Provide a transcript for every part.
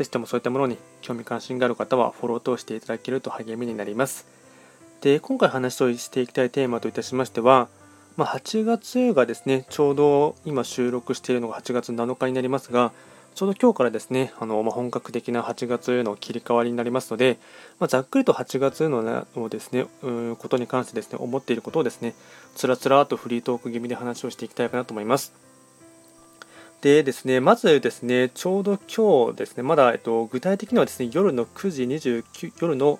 ぜひともそういったものに興味関心がある方はフォローを通していただけると励みになります。で、今回話をしていきたいテーマといたしましては、まあ、8月がですね、ちょうど今収録しているのが8月7日になりますが、ちょうど今日からですね、あのまあ、本格的な8月の切り替わりになりますので、まあ、ざっくりと8月ののですね、うことに関してですね、思っていることをですね、つらつらとフリートーク気味で話をしていきたいかなと思います。でですね、まずですね、ちょうど今日ですね、まだ、えっと、具体的にはですね、夜の9時29、夜の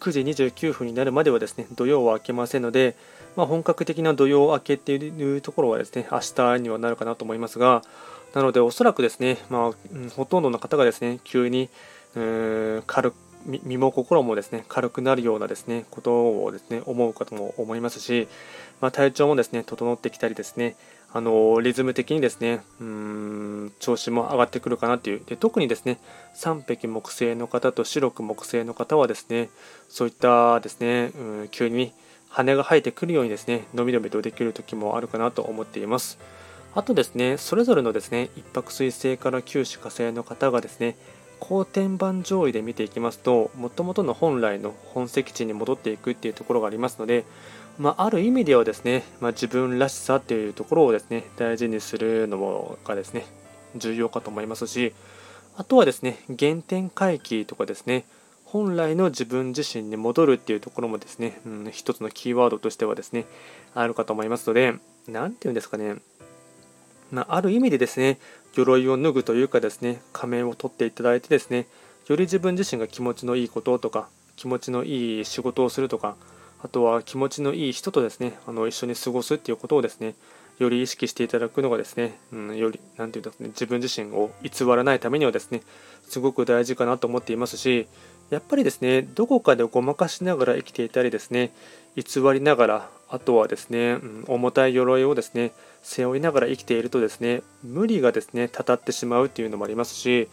9時29分になるまではですね、土曜は明けませんので、まあ、本格的な土曜明けっていうところはですね、明日にはなるかなと思いますが、なのでおそらくですね、まあ、うん、ほとんどの方がですね、急に、うー軽く身も心もですね軽くなるようなですねことをですね思うかとも思いますし、まあ、体調もですね整ってきたりですねあのリズム的にですねうん調子も上がってくるかなという。で特にですね3匹木星の方と白く木星の方はですねそういったですねうん急に羽が生えてくるようにですねのびのびとできる時もあるかなと思っています。あとですねそれぞれのですね一泊水星から九死火星の方がですね後天板上位で見ていきますともともとの本来の本籍地に戻っていくっていうところがありますので、まあ、ある意味ではですね、まあ、自分らしさっていうところをですね大事にするのがですね重要かと思いますしあとはですね原点回帰とかですね本来の自分自身に戻るっていうところもですね、うん、一つのキーワードとしてはですねあるかと思いますので何て言うんですかねまあ、ある意味でですね鎧を脱ぐというかですね仮面を取っていただいてですねより自分自身が気持ちのいいこととか気持ちのいい仕事をするとかあとは気持ちのいい人とですねあの一緒に過ごすっていうことをですねより意識していただくのがですね、うん、より何て言うんですかね自分自身を偽らないためにはですねすごく大事かなと思っていますしやっぱりですねどこかでごまかしながら生きていたりですね偽りながらあとはですね、うん、重たい鎧をですね背負いながら生きているとですね無理がですねたたってしまうっていうのもありますし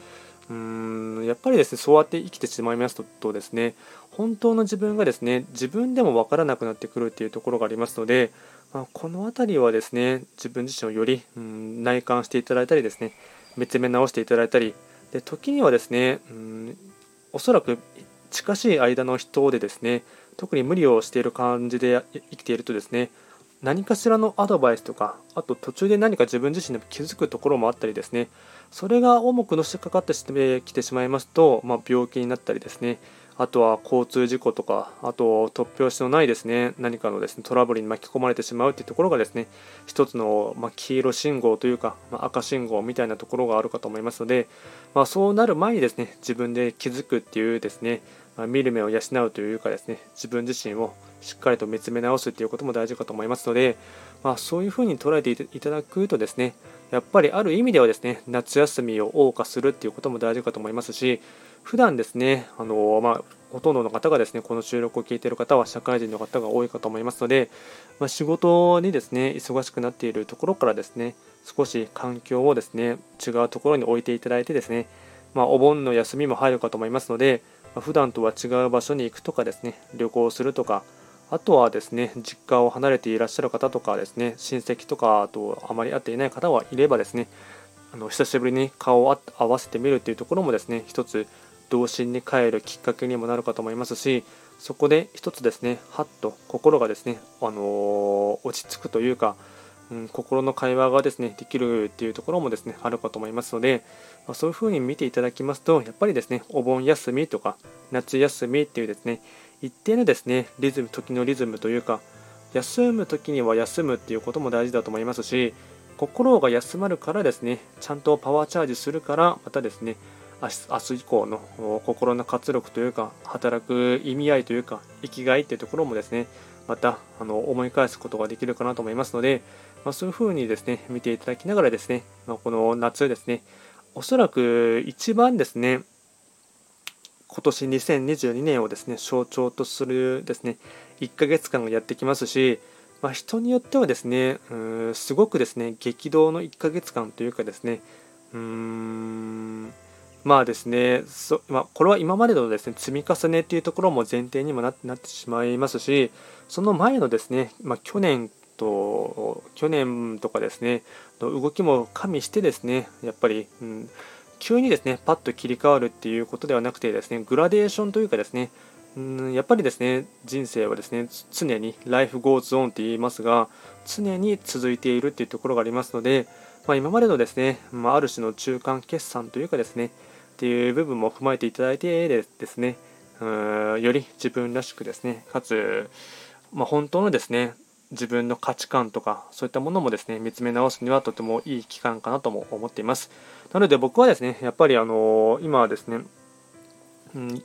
うんやっぱりですねそうやって生きてしまいますとですね本当の自分がですね自分でも分からなくなってくるっていうところがありますので、まあ、この辺りはですね自分自身をよりうん内観していただいたりですね見つめ直していただいたりで時にはですねうんおそらく近しい間の人でですね特に無理をしている感じで生きているとですね何かしらのアドバイスとかあと途中で何か自分自身で気づくところもあったりですね。それが重くのしかかってきてしまいますと、まあ、病気になったりですね。あとは交通事故とかあと突拍子のないですね。何かのですねトラブルに巻き込まれてしまうというところがですね一つの、まあ、黄色信号というか、まあ、赤信号みたいなところがあるかと思いますので、ま、そうなる前にですね自分で気づくっていうですね見る目を養うというかですね自分自身をしっかりと見つめ直すということも大事かと思いますので、まあ、そういうふうに捉えていただくとですねやっぱりある意味ではですね夏休みを謳歌するっていうことも大事かと思いますし普段ですねあの、まあ、ほとんどの方がですねこの収録を聞いている方は社会人の方が多いかと思いますので、まあ、仕事にですね忙しくなっているところからですね少し環境をですね違うところに置いていただいてですね、まあ、お盆の休みも入るかと思いますので普段とは違う場所に行くとかですね旅行するとかあとはですね実家を離れていらっしゃる方とかですね親戚とかとあまり会っていない方はいればですねあの久しぶりに顔を合わせてみるというところもですね一つ童心に帰るきっかけにもなるかと思いますしそこで一つですねはっと心がですね、あのー、落ち着くというかうん、心の会話がですねできるっていうところもですねあるかと思いますので、まあ、そういうふうに見ていただきますとやっぱりですねお盆休みとか夏休みっていうですね一定のですねリズム時のリズムというか休む時には休むっていうことも大事だと思いますし心が休まるからですねちゃんとパワーチャージするからまたですね明日以降の心の活力というか働く意味合いというか生きがいっていうところもですねまたあの思い返すことができるかなと思いますので、まあ、そういうふうにですね見ていただきながらですね、まあ、この夏ですねおそらく一番ですね今年2022年をですね象徴とするですね1ヶ月間がやってきますし、まあ、人によってはですねうんすごくですね激動の1ヶ月間というかですねうーんまあですねそ、まあ、これは今までのですね積み重ねというところも前提にもなってしまいますしその前のですね、まあ、去年と去年とかですねの動きも加味してですねやっぱり、うん、急にですねパッと切り替わるっていうことではなくてですねグラデーションというかですねうんやっぱりですね人生はですね常に Life goes on って言いますが常に続いているっていうところがありますので、まあ、今までのですね、まあ、ある種の中間決算というかですねっていう部分も踏まえていただいてでですねうんより自分らしくですねかつ、まあ、本当のですね自分の価値観とかそういったものもですね見つめ直すにはとてもいい期間かなとも思っています。なので僕はですねやっぱりあの今はですね、うん、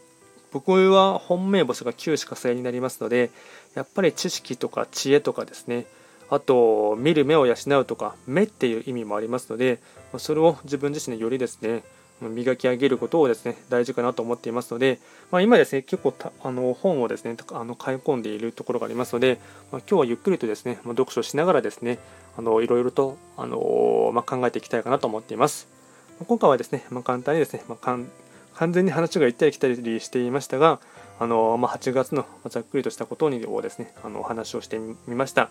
僕は本命星が9しか星になりますのでやっぱり知識とか知恵とかですねあと見る目を養うとか目っていう意味もありますのでそれを自分自身でよりですね磨き上げることをですね大事かなと思っていますので、まあ、今ですね結構あの本をですねあの買い込んでいるところがありますので、まあ、今日はゆっくりとですね、読書しながらですねあのいろいろとあの、ま考えていきたいかなと思っています。今回はですね、ま簡単にですね、ま完全に話が行ったり来たりしていましたが、あのま8月のざっくりとしたことにをですねあのお話をしてみました。